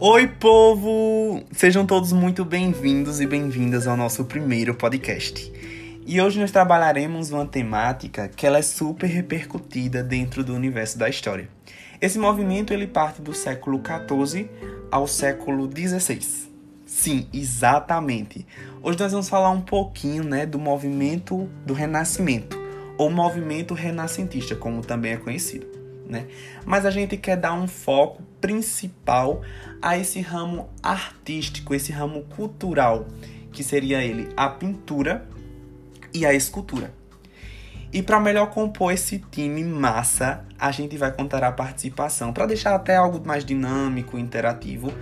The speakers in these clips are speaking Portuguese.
Oi, povo! Sejam todos muito bem-vindos e bem-vindas ao nosso primeiro podcast. E hoje nós trabalharemos uma temática que ela é super repercutida dentro do universo da história. Esse movimento ele parte do século XIV ao século XVI. Sim, exatamente. Hoje nós vamos falar um pouquinho, né, do movimento do Renascimento, ou movimento renascentista, como também é conhecido né? Mas a gente quer dar um foco principal a esse ramo artístico, esse ramo cultural, que seria ele a pintura e a escultura. E para melhor compor esse time massa, a gente vai contar a participação, para deixar até algo mais dinâmico, interativo.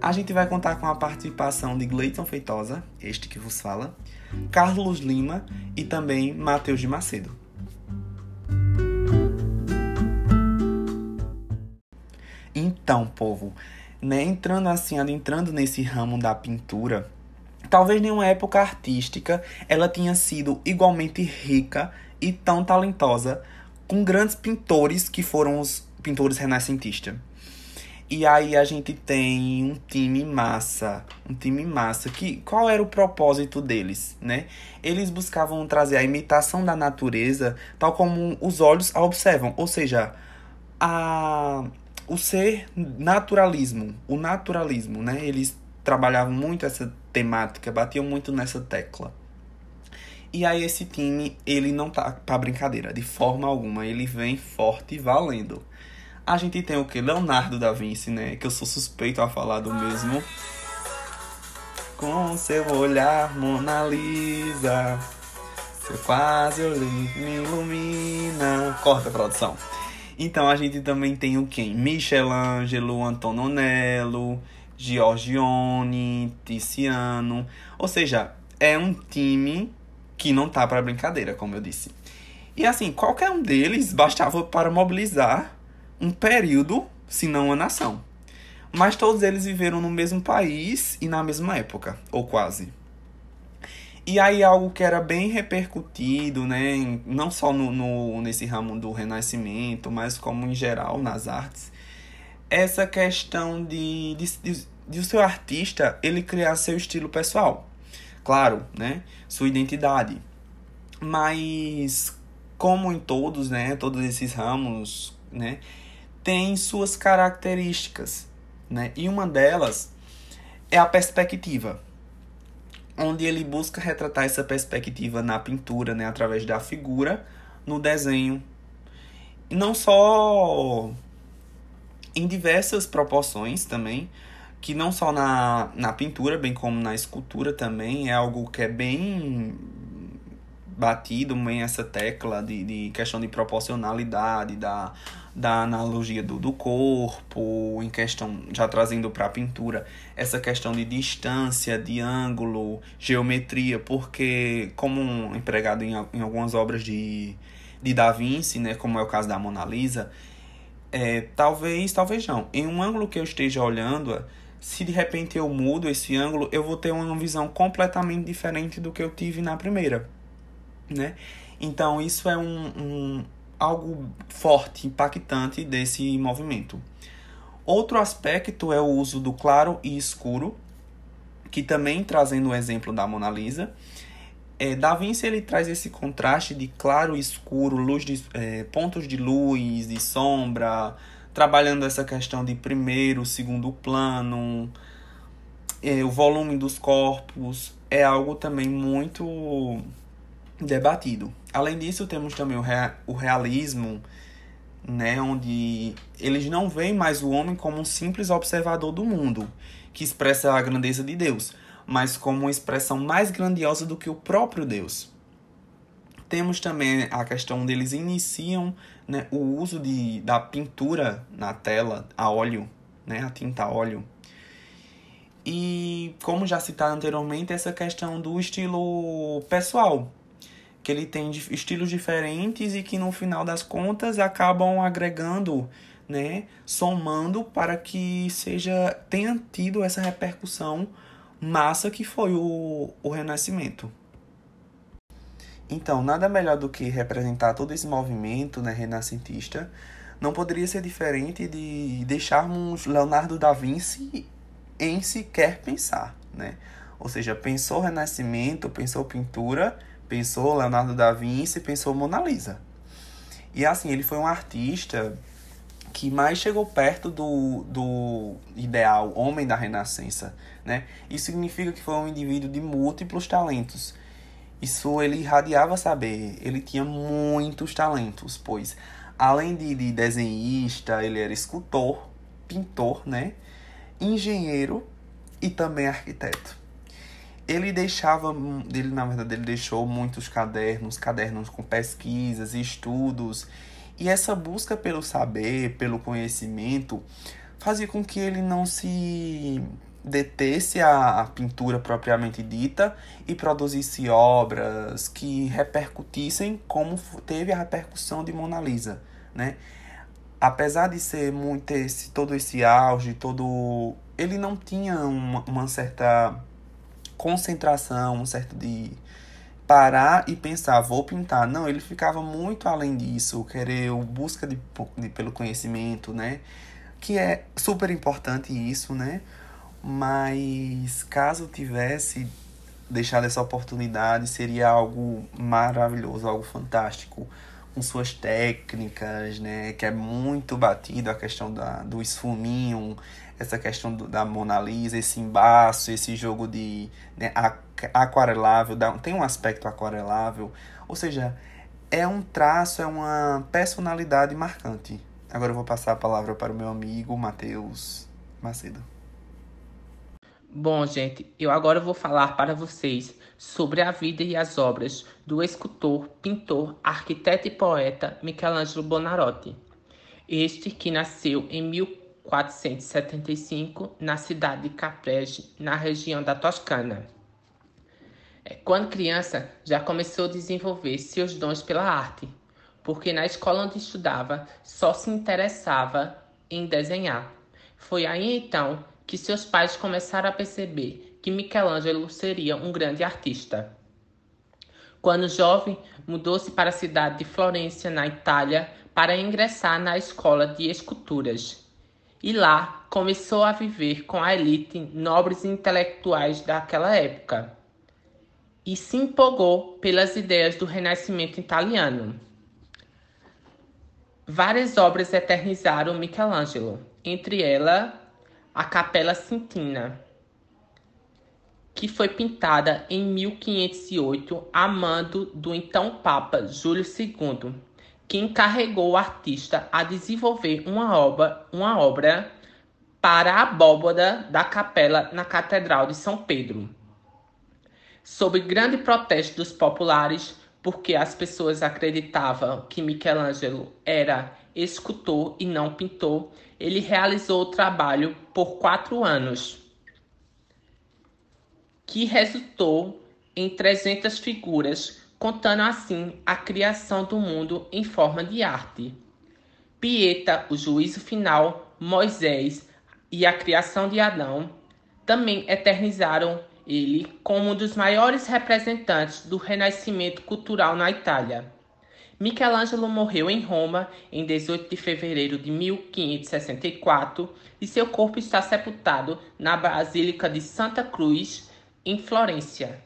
A gente vai contar com a participação de Gleiton Feitosa, este que vos fala, Carlos Lima e também Matheus de Macedo. Então, povo, né, entrando assim, adentrando nesse ramo da pintura, talvez nenhuma época artística ela tinha sido igualmente rica e tão talentosa com grandes pintores que foram os pintores renascentistas. E aí a gente tem um time massa, um time massa. Que qual era o propósito deles, né? Eles buscavam trazer a imitação da natureza, tal como os olhos a observam, ou seja, a o ser naturalismo, o naturalismo, né? Eles trabalhavam muito essa temática, batiam muito nessa tecla. E aí esse time, ele não tá para brincadeira, de forma alguma, ele vem forte e valendo. A gente tem o que? Leonardo da Vinci, né? Que eu sou suspeito a falar do mesmo. Com seu olhar, Mona Lisa. Seu quase olhar me ilumina. Corta produção. Então a gente também tem o quem? Michelangelo, Antonello, Giorgione, Tiziano. Ou seja, é um time que não tá para brincadeira, como eu disse. E assim, qualquer um deles bastava para mobilizar um período, se não uma nação. Mas todos eles viveram no mesmo país e na mesma época, ou quase. E aí algo que era bem repercutido, né, não só no, no, nesse ramo do renascimento, mas como em geral nas artes, essa questão de, de, de, de o seu artista ele criar seu estilo pessoal. Claro, né, sua identidade. Mas como em todos, né, todos esses ramos, né, tem suas características, né? E uma delas é a perspectiva onde ele busca retratar essa perspectiva na pintura, né, através da figura, no desenho. Não só em diversas proporções também, que não só na, na pintura, bem como na escultura também, é algo que é bem batido, bem essa tecla de, de questão de proporcionalidade, da da analogia do, do corpo, em questão, já trazendo para a pintura, essa questão de distância, de ângulo, geometria, porque, como empregado em, em algumas obras de, de Da Vinci, né, como é o caso da Mona Lisa, é, talvez, talvez não, em um ângulo que eu esteja olhando, se de repente eu mudo esse ângulo, eu vou ter uma visão completamente diferente do que eu tive na primeira, né? Então, isso é um, um, algo forte, impactante desse movimento. Outro aspecto é o uso do claro e escuro, que também trazendo o exemplo da Mona Lisa. É, da Vinci ele traz esse contraste de claro e escuro, luz de, é, pontos de luz, de sombra, trabalhando essa questão de primeiro, segundo plano, é, o volume dos corpos, é algo também muito debatido. Além disso, temos também o, rea o realismo, né, onde eles não veem mais o homem como um simples observador do mundo, que expressa a grandeza de Deus, mas como uma expressão mais grandiosa do que o próprio Deus. Temos também a questão onde eles iniciam né, o uso de, da pintura na tela a óleo, né, a tinta a óleo. E como já citado anteriormente, essa questão do estilo pessoal, que ele tem estilos diferentes e que no final das contas acabam agregando, né, somando para que seja tenha tido essa repercussão massa que foi o, o Renascimento. Então, nada melhor do que representar todo esse movimento né, renascentista. Não poderia ser diferente de deixarmos Leonardo da Vinci em sequer pensar, né? Ou seja, pensou Renascimento, pensou pintura, pensou Leonardo da Vinci, pensou Mona Lisa. E assim, ele foi um artista que mais chegou perto do, do ideal homem da Renascença, né? Isso significa que foi um indivíduo de múltiplos talentos. Isso ele irradiava saber, ele tinha muitos talentos, pois além de, de desenhista, ele era escultor, pintor, né? Engenheiro e também arquiteto. Ele deixava, ele na verdade ele deixou muitos cadernos, cadernos com pesquisas estudos e essa busca pelo saber, pelo conhecimento, fazia com que ele não se detesse a pintura propriamente dita e produzisse obras que repercutissem como teve a repercussão de Mona Lisa, né? Apesar de ser muito esse, todo esse auge, todo ele não tinha uma, uma certa concentração, um certo de parar e pensar, vou pintar. Não, ele ficava muito além disso, querer busca de, de, pelo conhecimento, né? Que é super importante isso, né? Mas caso tivesse deixado essa oportunidade, seria algo maravilhoso, algo fantástico. Com suas técnicas, né? Que é muito batido a questão da, do esfuminho, essa questão do, da Mona Lisa, esse embaço, esse jogo de né, aquarelável, tem um aspecto aquarelável, ou seja, é um traço, é uma personalidade marcante. Agora eu vou passar a palavra para o meu amigo Matheus Macedo. Bom, gente, eu agora vou falar para vocês sobre a vida e as obras do escultor, pintor, arquiteto e poeta Michelangelo Bonarotti. Este que nasceu em 1475 na cidade de Caprese, na região da Toscana. É, quando criança, já começou a desenvolver seus dons pela arte, porque na escola onde estudava só se interessava em desenhar. Foi aí então que seus pais começaram a perceber que Michelangelo seria um grande artista. Quando jovem, mudou-se para a cidade de Florença, na Itália, para ingressar na escola de esculturas. E lá começou a viver com a elite nobres intelectuais daquela época e se empolgou pelas ideias do Renascimento italiano. Várias obras eternizaram Michelangelo, entre elas a Capela Sistina, que foi pintada em 1508 a mando do então Papa Júlio II, que encarregou o artista a desenvolver uma obra, uma obra para a abóbada da capela na Catedral de São Pedro. Sob grande protesto dos populares, porque as pessoas acreditavam que Michelangelo era escultor e não pintor, ele realizou o trabalho por quatro anos, que resultou em 300 figuras, contando assim a criação do mundo em forma de arte. Pieta, o juízo final, Moisés e a criação de Adão também eternizaram ele como um dos maiores representantes do renascimento cultural na Itália. Michelangelo morreu em Roma em 18 de fevereiro de 1564 e seu corpo está sepultado na Basílica de Santa Cruz, em Florença.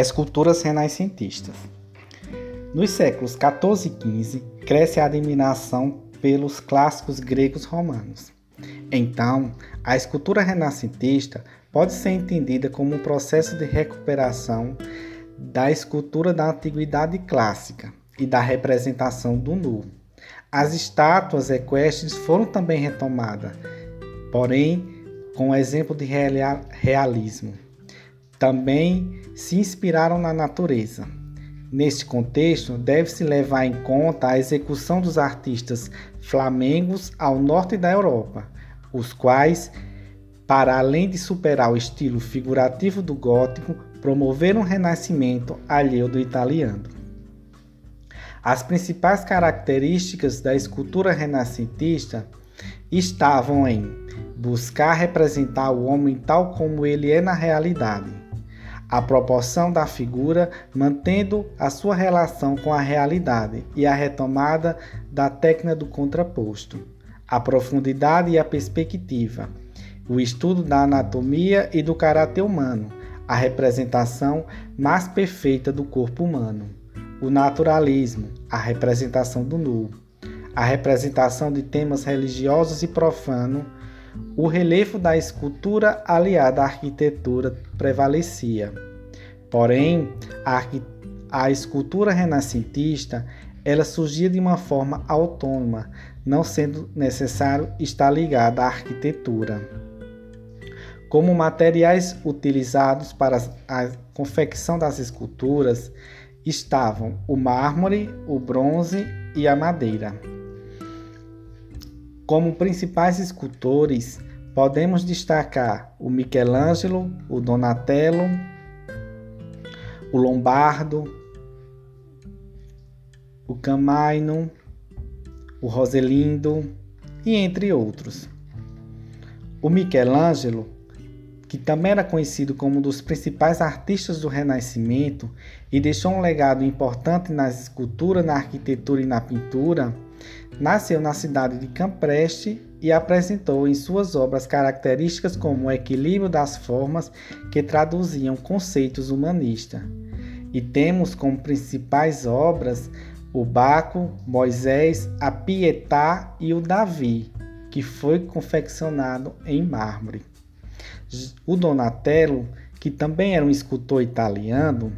Esculturas renascentistas. Nos séculos 14 e 15, cresce a admiração pelos clássicos gregos romanos. Então, a escultura renascentista pode ser entendida como um processo de recuperação da escultura da antiguidade clássica e da representação do nu. As estátuas equestres foram também retomadas, porém com exemplo de realismo. Também se inspiraram na natureza. Neste contexto, deve-se levar em conta a execução dos artistas flamengos ao norte da Europa, os quais, para além de superar o estilo figurativo do gótico, promoveram um renascimento alheio do italiano. As principais características da escultura renascentista estavam em buscar representar o homem tal como ele é na realidade, a proporção da figura, mantendo a sua relação com a realidade e a retomada da técnica do contraposto, a profundidade e a perspectiva, o estudo da anatomia e do caráter humano, a representação mais perfeita do corpo humano, o naturalismo, a representação do nu, a representação de temas religiosos e profanos o relevo da escultura aliada à arquitetura prevalecia. Porém, a, a escultura renascentista ela surgia de uma forma autônoma, não sendo necessário estar ligada à arquitetura. Como materiais utilizados para a confecção das esculturas estavam o mármore, o bronze e a madeira. Como principais escultores, podemos destacar o Michelangelo, o Donatello, o Lombardo, o Camaino, o Roselindo e entre outros. O Michelangelo, que também era conhecido como um dos principais artistas do Renascimento e deixou um legado importante nas esculturas, na arquitetura e na pintura, Nasceu na cidade de Campreste e apresentou em suas obras características como o equilíbrio das formas que traduziam conceitos humanistas. E temos como principais obras o Baco, Moisés, a Pietà e o Davi, que foi confeccionado em mármore. O Donatello, que também era um escultor italiano,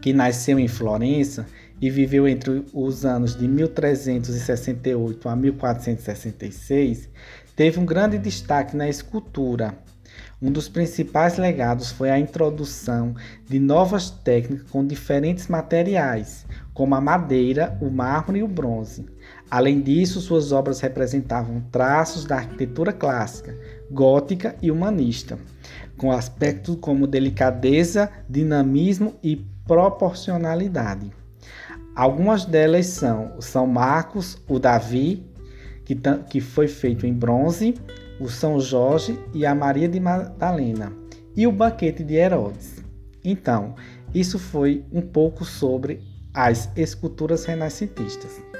que nasceu em Florença e viveu entre os anos de 1368 a 1466, teve um grande destaque na escultura. Um dos principais legados foi a introdução de novas técnicas com diferentes materiais, como a madeira, o mármore e o bronze. Além disso, suas obras representavam traços da arquitetura clássica, gótica e humanista, com aspectos como delicadeza, dinamismo e proporcionalidade. Algumas delas são o São Marcos, o Davi, que, que foi feito em bronze, o São Jorge e a Maria de Madalena, e o Banquete de Herodes. Então, isso foi um pouco sobre as esculturas renascentistas.